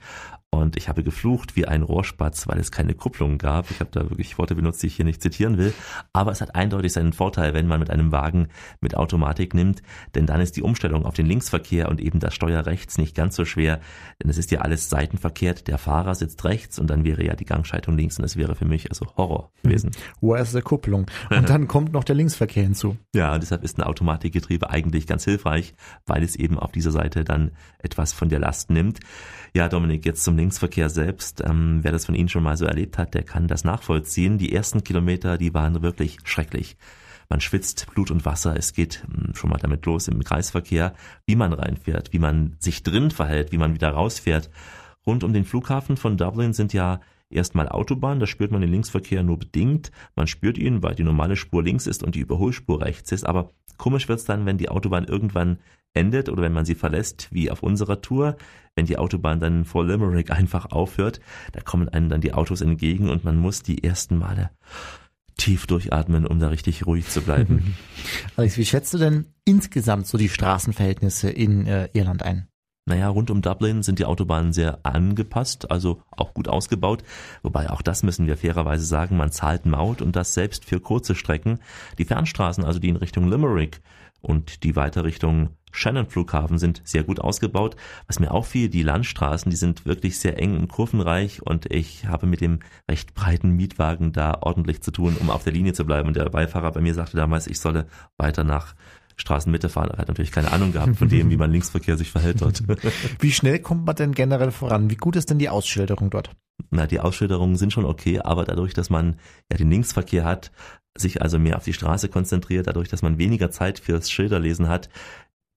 Und ich habe geflucht wie ein Rohrspatz, weil es keine Kupplung gab. Ich habe da wirklich Worte benutzt, die ich hier nicht zitieren will. Aber es hat eindeutig seinen Vorteil, wenn man mit einem Wagen mit Automatik nimmt, denn dann ist die Umstellung auf den Linksverkehr und eben das Steuer rechts nicht ganz so schwer, denn es ist ja alles seitenverkehrt. Der Fahrer sitzt rechts und dann wäre ja die Gangschaltung links und es wäre für mich also Horror gewesen. Wo ist der Kupplung? Und dann kommt noch der Linksverkehr hinzu. Ja, und deshalb ist ein Automatikgetriebe eigentlich ganz hilfreich, weil es eben auf dieser Seite dann etwas von der Last nimmt. Ja, Dominik, jetzt zum Linksverkehr selbst, ähm, wer das von Ihnen schon mal so erlebt hat, der kann das nachvollziehen. Die ersten Kilometer, die waren wirklich schrecklich. Man schwitzt Blut und Wasser. Es geht hm, schon mal damit los im Kreisverkehr, wie man reinfährt, wie man sich drin verhält, wie man wieder rausfährt. Rund um den Flughafen von Dublin sind ja erstmal Autobahnen, da spürt man den Linksverkehr nur bedingt. Man spürt ihn, weil die normale Spur links ist und die Überholspur rechts ist. Aber komisch wird's dann, wenn die Autobahn irgendwann endet oder wenn man sie verlässt, wie auf unserer Tour, wenn die Autobahn dann vor Limerick einfach aufhört, da kommen einem dann die Autos entgegen und man muss die ersten Male tief durchatmen, um da richtig ruhig zu bleiben. Alex, wie schätzt du denn insgesamt so die Straßenverhältnisse in äh, Irland ein? Naja, rund um Dublin sind die Autobahnen sehr angepasst, also auch gut ausgebaut. Wobei auch das müssen wir fairerweise sagen, man zahlt Maut und das selbst für kurze Strecken. Die Fernstraßen, also die in Richtung Limerick und die weiter Richtung Shannon Flughafen sind sehr gut ausgebaut. Was mir auffiel, die Landstraßen, die sind wirklich sehr eng und kurvenreich und ich habe mit dem recht breiten Mietwagen da ordentlich zu tun, um auf der Linie zu bleiben. Und der Beifahrer bei mir sagte damals, ich solle weiter nach Straßenmitte fahren. Er hat natürlich keine Ahnung gehabt von dem, wie man Linksverkehr sich verhält dort. Wie schnell kommt man denn generell voran? Wie gut ist denn die Ausschilderung dort? Na, die Ausschilderungen sind schon okay, aber dadurch, dass man ja den Linksverkehr hat, sich also mehr auf die Straße konzentriert, dadurch, dass man weniger Zeit fürs Schilderlesen hat,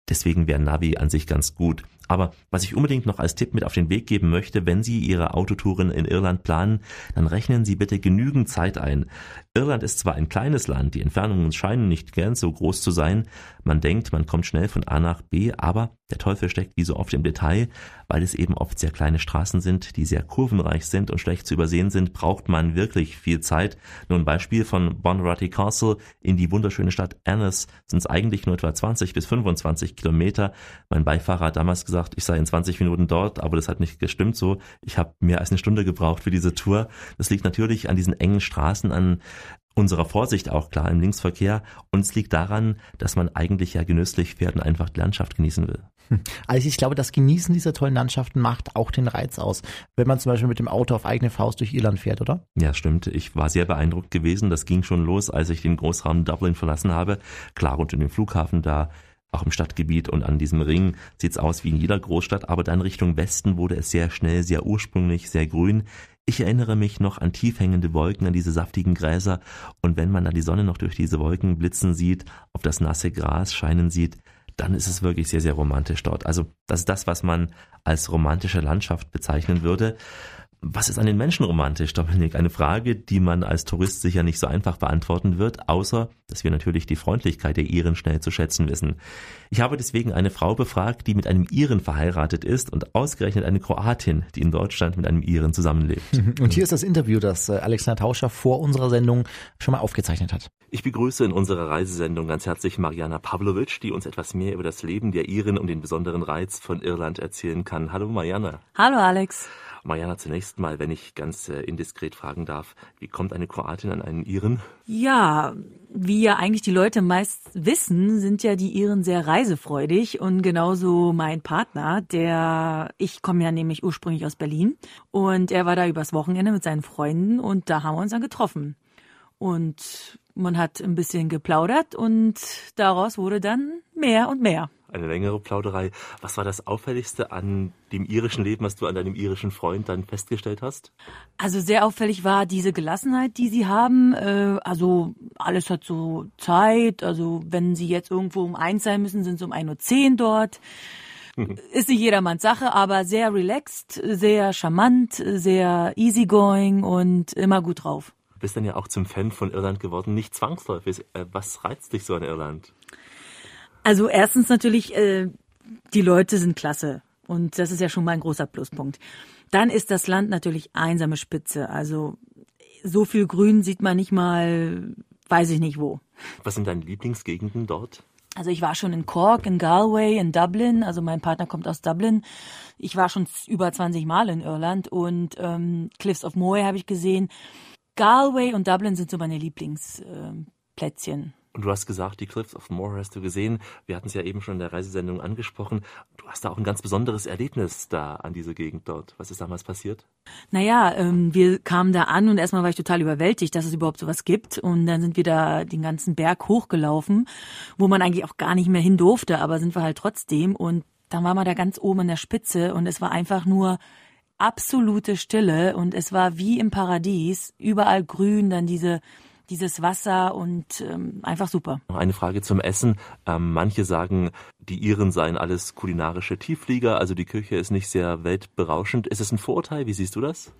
Deswegen wäre Navi an sich ganz gut. Aber was ich unbedingt noch als Tipp mit auf den Weg geben möchte, wenn Sie Ihre Autotouren in Irland planen, dann rechnen Sie bitte genügend Zeit ein. Irland ist zwar ein kleines Land, die Entfernungen scheinen nicht gern so groß zu sein, man denkt, man kommt schnell von A nach B, aber der Teufel steckt wie so oft im Detail, weil es eben oft sehr kleine Straßen sind, die sehr kurvenreich sind und schlecht zu übersehen sind, braucht man wirklich viel Zeit. Nur ein Beispiel von Bonrutty Castle in die wunderschöne Stadt Ennis sind es eigentlich nur etwa 20 bis 25 Kilometer. Mein Beifahrer hat damals gesagt, ich sei in 20 Minuten dort, aber das hat nicht gestimmt so. Ich habe mehr als eine Stunde gebraucht für diese Tour. Das liegt natürlich an diesen engen Straßen, an unserer Vorsicht auch klar im Linksverkehr und es liegt daran, dass man eigentlich ja genüsslich fährt und einfach die Landschaft genießen will. Also ich glaube, das Genießen dieser tollen Landschaften macht auch den Reiz aus, wenn man zum Beispiel mit dem Auto auf eigene Faust durch Irland fährt, oder? Ja, stimmt. Ich war sehr beeindruckt gewesen. Das ging schon los, als ich den Großraum Dublin verlassen habe. Klar, rund um den Flughafen da auch im Stadtgebiet und an diesem Ring sieht's aus wie in jeder Großstadt, aber dann Richtung Westen wurde es sehr schnell, sehr ursprünglich, sehr grün. Ich erinnere mich noch an tief hängende Wolken, an diese saftigen Gräser und wenn man dann die Sonne noch durch diese Wolken blitzen sieht, auf das nasse Gras scheinen sieht, dann ist es wirklich sehr, sehr romantisch dort. Also das ist das, was man als romantische Landschaft bezeichnen würde. Was ist an den Menschen romantisch, Dominik? Eine Frage, die man als Tourist sicher nicht so einfach beantworten wird, außer dass wir natürlich die Freundlichkeit der Iren schnell zu schätzen wissen. Ich habe deswegen eine Frau befragt, die mit einem Iren verheiratet ist und ausgerechnet eine Kroatin, die in Deutschland mit einem Iren zusammenlebt. Und hier ist das Interview, das äh, Alexander Tauscher vor unserer Sendung schon mal aufgezeichnet hat. Ich begrüße in unserer Reisesendung ganz herzlich Mariana Pavlovic, die uns etwas mehr über das Leben der Iren und den besonderen Reiz von Irland erzählen kann. Hallo Mariana. Hallo Alex. Mariana, zunächst mal, wenn ich ganz äh, indiskret fragen darf, wie kommt eine Kroatin an einen Iren? Ja, wie ja eigentlich die Leute meist wissen, sind ja die Iren sehr reisefreudig und genauso mein Partner, der, ich komme ja nämlich ursprünglich aus Berlin und er war da übers Wochenende mit seinen Freunden und da haben wir uns dann getroffen. Und man hat ein bisschen geplaudert und daraus wurde dann mehr und mehr eine längere Plauderei. Was war das Auffälligste an dem irischen Leben, was du an deinem irischen Freund dann festgestellt hast? Also sehr auffällig war diese Gelassenheit, die sie haben. Äh, also alles hat so Zeit. Also wenn sie jetzt irgendwo um eins sein müssen, sind sie um 1.10 Uhr dort. Ist nicht jedermanns Sache, aber sehr relaxed, sehr charmant, sehr easygoing und immer gut drauf. Du bist dann ja auch zum Fan von Irland geworden, nicht zwangsläufig. Äh, was reizt dich so an Irland? Also erstens natürlich, äh, die Leute sind klasse. Und das ist ja schon mal ein großer Pluspunkt. Dann ist das Land natürlich einsame Spitze. Also so viel Grün sieht man nicht mal, weiß ich nicht wo. Was sind deine Lieblingsgegenden dort? Also ich war schon in Cork, in Galway, in Dublin. Also mein Partner kommt aus Dublin. Ich war schon über 20 Mal in Irland und ähm, Cliffs of Moher habe ich gesehen. Galway und Dublin sind so meine Lieblingsplätzchen. Und du hast gesagt, die Cliffs of Moher hast du gesehen. Wir hatten es ja eben schon in der Reisesendung angesprochen. Du hast da auch ein ganz besonderes Erlebnis da an diese Gegend dort. Was ist damals passiert? Naja, ähm, wir kamen da an und erstmal war ich total überwältigt, dass es überhaupt sowas gibt. Und dann sind wir da den ganzen Berg hochgelaufen, wo man eigentlich auch gar nicht mehr hin durfte, aber sind wir halt trotzdem. Und dann waren wir da ganz oben an der Spitze und es war einfach nur absolute Stille und es war wie im Paradies, überall grün, dann diese dieses Wasser und ähm, einfach super. Noch eine Frage zum Essen. Ähm, manche sagen, die Iren seien alles kulinarische Tiefflieger, also die Küche ist nicht sehr weltberauschend. Ist es ein Vorurteil? Wie siehst du das?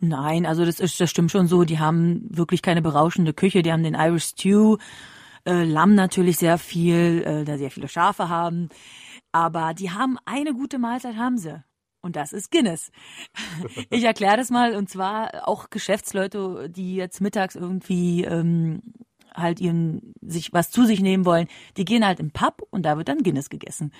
Nein, also das, ist, das stimmt schon so. Die haben wirklich keine berauschende Küche. Die haben den Irish Stew, äh, Lamm natürlich sehr viel, äh, da sehr viele Schafe haben. Aber die haben eine gute Mahlzeit, haben sie. Und das ist Guinness. Ich erkläre das mal, und zwar auch Geschäftsleute, die jetzt mittags irgendwie ähm, halt ihren sich was zu sich nehmen wollen, die gehen halt im Pub und da wird dann Guinness gegessen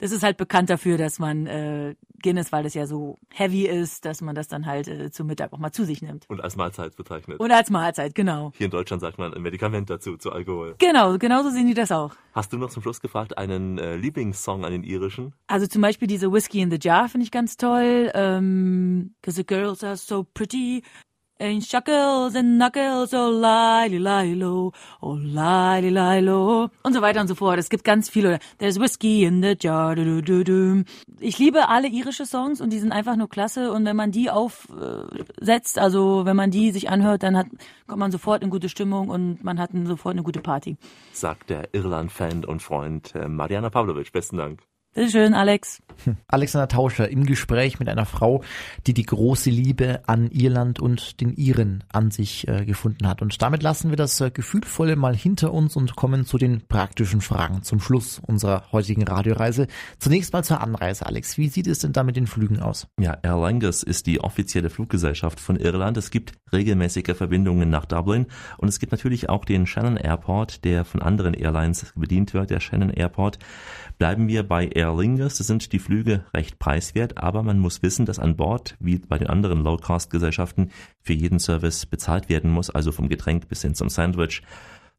das ist halt bekannt dafür, dass man äh, Guinness, weil das ja so heavy ist, dass man das dann halt äh, zum Mittag auch mal zu sich nimmt. Und als Mahlzeit bezeichnet. Und als Mahlzeit, genau. Hier in Deutschland sagt man ein Medikament dazu, zu Alkohol. Genau, genauso sehen die das auch. Hast du noch zum Schluss gefragt einen äh, Lieblingssong an den irischen? Also zum Beispiel diese Whiskey in the Jar finde ich ganz toll. Ähm, Cause the girls are so pretty. In Shuckles and Knuckles, oh lili lilo, oh lili lilo und so weiter und so fort. Es gibt ganz viele. There's whiskey in the jar. Du, du, du. Ich liebe alle irische Songs und die sind einfach nur klasse. Und wenn man die aufsetzt, also wenn man die sich anhört, dann hat, kommt man sofort in gute Stimmung und man hat sofort eine gute Party. Sagt der Irland-Fan und Freund äh, Mariana Pavlovic. Besten Dank. Bitte schön, Alex. Alexander Tauscher im Gespräch mit einer Frau, die die große Liebe an Irland und den Iren an sich äh, gefunden hat. Und damit lassen wir das äh, Gefühlvolle mal hinter uns und kommen zu den praktischen Fragen zum Schluss unserer heutigen Radioreise. Zunächst mal zur Anreise, Alex. Wie sieht es denn da mit den Flügen aus? Ja, Aer Lingus ist die offizielle Fluggesellschaft von Irland. Es gibt regelmäßige Verbindungen nach Dublin und es gibt natürlich auch den Shannon Airport, der von anderen Airlines bedient wird, der Shannon Airport. Bleiben wir bei Aer Lingus, sind die Flüge recht preiswert, aber man muss wissen, dass an Bord, wie bei den anderen Low-Cost-Gesellschaften, für jeden Service bezahlt werden muss, also vom Getränk bis hin zum Sandwich.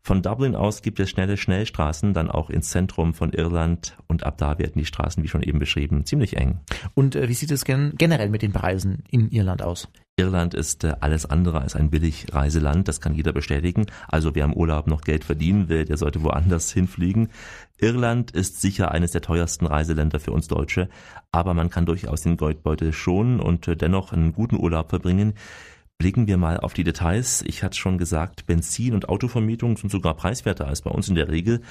Von Dublin aus gibt es schnelle Schnellstraßen dann auch ins Zentrum von Irland und ab da werden die Straßen, wie schon eben beschrieben, ziemlich eng. Und äh, wie sieht es gen generell mit den Preisen in Irland aus? Irland ist äh, alles andere als ein Billigreiseland, das kann jeder bestätigen. Also wer im Urlaub noch Geld verdienen will, der sollte woanders hinfliegen. Irland ist sicher eines der teuersten Reiseländer für uns Deutsche, aber man kann durchaus den Geldbeutel schonen und äh, dennoch einen guten Urlaub verbringen. Blicken wir mal auf die Details. Ich hatte schon gesagt, Benzin- und Autovermietung sind sogar preiswerter als bei uns in der Regel.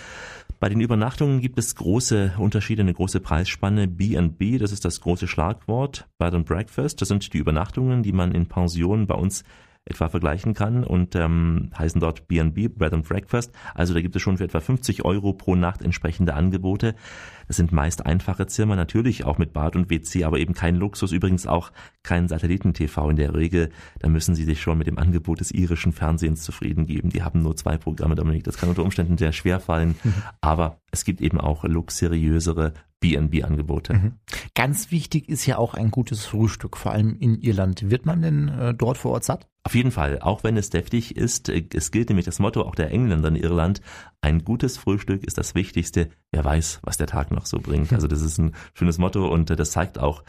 Bei den Übernachtungen gibt es große Unterschiede, eine große Preisspanne. B&B, das ist das große Schlagwort. Bed and Breakfast, das sind die Übernachtungen, die man in Pensionen bei uns etwa vergleichen kann und ähm, heißen dort B&B, Bread and Breakfast. Also da gibt es schon für etwa 50 Euro pro Nacht entsprechende Angebote. Das sind meist einfache Zimmer, natürlich auch mit Bad und WC, aber eben kein Luxus, übrigens auch kein Satelliten-TV in der Regel. Da müssen Sie sich schon mit dem Angebot des irischen Fernsehens zufrieden geben. Die haben nur zwei Programme, Dominik. Das kann unter Umständen sehr schwer fallen. Aber es gibt eben auch luxuriösere B&B-Angebote. Mhm. Ganz wichtig ist ja auch ein gutes Frühstück, vor allem in Irland. Wird man denn äh, dort vor Ort satt? Auf jeden Fall, auch wenn es deftig ist, äh, es gilt nämlich das Motto auch der Engländer in Irland, ein gutes Frühstück ist das Wichtigste, wer weiß, was der Tag noch so bringt. Also das ist ein schönes Motto und äh, das zeigt auch,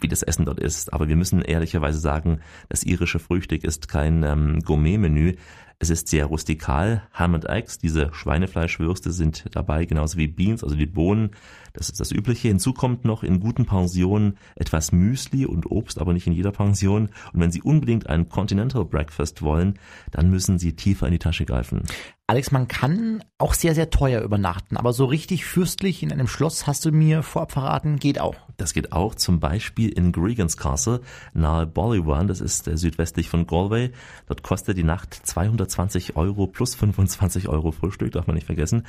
wie das Essen dort ist. Aber wir müssen ehrlicherweise sagen, das irische Frühstück ist kein ähm, Gourmet-Menü. Es ist sehr rustikal. Ham and Eggs, diese Schweinefleischwürste sind dabei, genauso wie Beans, also die Bohnen. Das ist das Übliche. Hinzu kommt noch in guten Pensionen etwas Müsli und Obst, aber nicht in jeder Pension. Und wenn Sie unbedingt ein Continental Breakfast wollen, dann müssen Sie tiefer in die Tasche greifen. Alex, man kann auch sehr, sehr teuer übernachten, aber so richtig fürstlich in einem Schloss, hast du mir vorab verraten, geht auch. Das geht auch zum Beispiel in Gregan's Castle nahe Ballywan, das ist äh, südwestlich von Galway. Dort kostet die Nacht 220 Euro plus 25 Euro Frühstück, darf man nicht vergessen.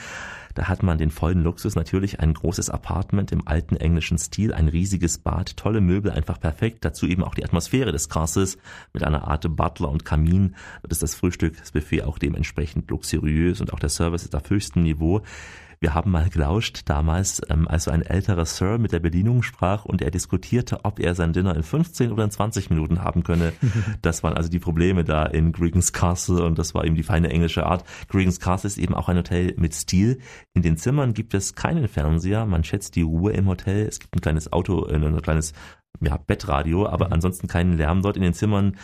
Da hat man den vollen Luxus, natürlich ein großes Apartment im alten englischen Stil, ein riesiges Bad, tolle Möbel, einfach perfekt. Dazu eben auch die Atmosphäre des Castles mit einer Art Butler und Kamin. Dort ist das Frühstück, das Buffet auch dementsprechend luxuriös und auch der Service ist auf höchstem Niveau. Wir haben mal gelauscht damals, ähm, als so ein älterer Sir mit der Bedienung sprach und er diskutierte, ob er sein Dinner in 15 oder in 20 Minuten haben könne. Das waren also die Probleme da in Gregan's Castle und das war eben die feine englische Art. Gregan's Castle ist eben auch ein Hotel mit Stil. In den Zimmern gibt es keinen Fernseher, man schätzt die Ruhe im Hotel. Es gibt ein kleines Auto, äh, ein kleines ja, Bettradio, aber mhm. ansonsten keinen Lärm dort in den Zimmern.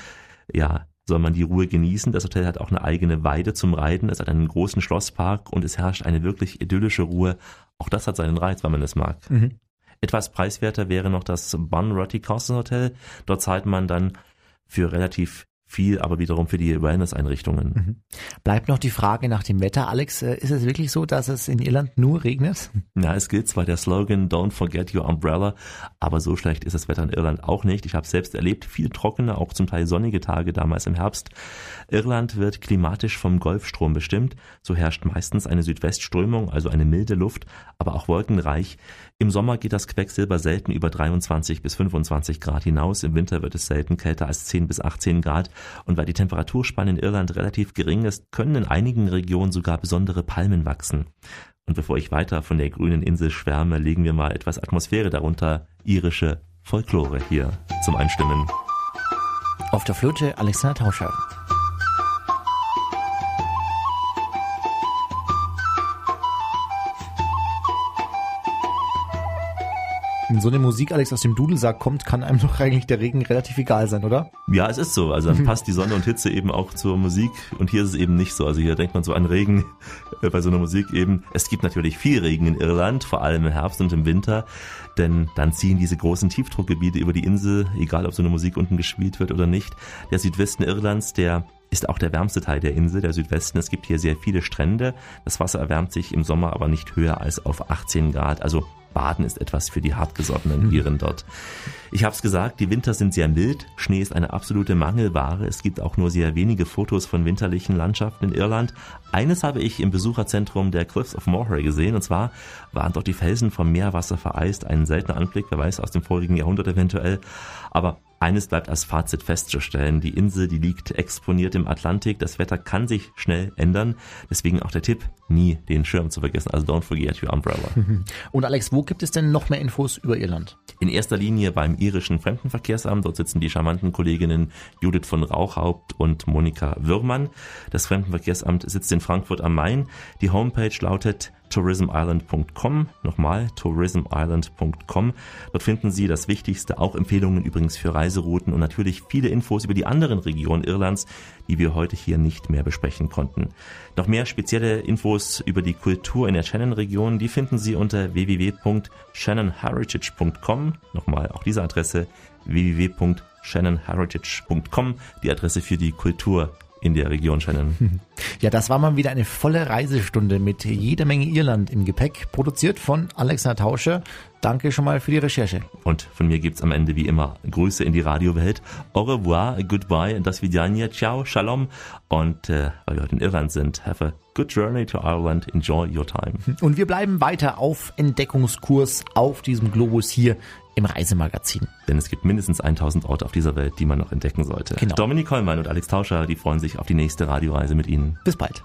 Ja, soll man die Ruhe genießen. Das Hotel hat auch eine eigene Weide zum Reiten, es hat einen großen Schlosspark und es herrscht eine wirklich idyllische Ruhe. Auch das hat seinen Reiz, wenn man es mag. Mhm. Etwas preiswerter wäre noch das Bunratty Castle Hotel. Dort zahlt man dann für relativ viel, aber wiederum für die Wellness-Einrichtungen. Mhm. Bleibt noch die Frage nach dem Wetter. Alex, äh, ist es wirklich so, dass es in Irland nur regnet? Na, es gilt zwar der Slogan Don't forget your umbrella, aber so schlecht ist das Wetter in Irland auch nicht. Ich habe selbst erlebt, viel trockene, auch zum Teil sonnige Tage damals im Herbst. Irland wird klimatisch vom Golfstrom bestimmt. So herrscht meistens eine Südwestströmung, also eine milde Luft, aber auch wolkenreich. Im Sommer geht das Quecksilber selten über 23 bis 25 Grad hinaus. Im Winter wird es selten kälter als 10 bis 18 Grad. Und weil die Temperaturspanne in Irland relativ gering ist, können in einigen Regionen sogar besondere Palmen wachsen. Und bevor ich weiter von der grünen Insel schwärme, legen wir mal etwas Atmosphäre darunter, irische Folklore hier zum Einstimmen. Auf der Flöte Alexander Tauscher. Wenn so eine Musik, Alex, aus dem Dudelsack kommt, kann einem doch eigentlich der Regen relativ egal sein, oder? Ja, es ist so. Also dann passt die Sonne und Hitze eben auch zur Musik und hier ist es eben nicht so. Also hier denkt man so an Regen äh, bei so einer Musik eben. Es gibt natürlich viel Regen in Irland, vor allem im Herbst und im Winter, denn dann ziehen diese großen Tiefdruckgebiete über die Insel, egal ob so eine Musik unten gespielt wird oder nicht. Der Südwesten Irlands, der ist auch der wärmste Teil der Insel, der Südwesten. Es gibt hier sehr viele Strände. Das Wasser erwärmt sich im Sommer aber nicht höher als auf 18 Grad. Also Baden ist etwas für die hartgesottenen Viren dort. Ich habe es gesagt, die Winter sind sehr mild. Schnee ist eine absolute Mangelware. Es gibt auch nur sehr wenige Fotos von winterlichen Landschaften in Irland. Eines habe ich im Besucherzentrum der Cliffs of Moray gesehen. Und zwar waren dort die Felsen vom Meerwasser vereist. Ein seltener Anblick, wer weiß, aus dem vorigen Jahrhundert eventuell. Aber eines bleibt als Fazit festzustellen. Die Insel, die liegt exponiert im Atlantik. Das Wetter kann sich schnell ändern. Deswegen auch der Tipp, nie den Schirm zu vergessen. Also don't forget your umbrella. Und Alex, wo gibt es denn noch mehr Infos über Irland? In erster Linie beim irischen Fremdenverkehrsamt. Dort sitzen die charmanten Kolleginnen Judith von Rauchhaupt und Monika Würmann. Das Fremdenverkehrsamt sitzt in Frankfurt am Main. Die Homepage lautet tourismisland.com. Nochmal, tourismisland.com. Dort finden Sie das Wichtigste, auch Empfehlungen übrigens für Reiserouten und natürlich viele Infos über die anderen Regionen Irlands, die wir heute hier nicht mehr besprechen konnten. Noch mehr spezielle Infos über die Kultur in der Shannon-Region, die finden Sie unter www.shannonheritage.com. Nochmal auch diese Adresse www.shannonheritage.com, die Adresse für die Kultur in der Region Shannon. Ja, das war mal wieder eine volle Reisestunde mit jeder Menge Irland im Gepäck, produziert von Alexander Tauscher. Danke schon mal für die Recherche. Und von mir gibt's am Ende wie immer Grüße in die Radiowelt. Au revoir, goodbye, das Vidania, ciao, shalom. Und äh, weil wir heute in Irland sind, have a good journey to Ireland, enjoy your time. Und wir bleiben weiter auf Entdeckungskurs auf diesem Globus hier im Reisemagazin. Denn es gibt mindestens 1000 Orte auf dieser Welt, die man noch entdecken sollte. Genau. Dominik Kollmann und Alex Tauscher, die freuen sich auf die nächste Radioreise mit Ihnen. Bis bald.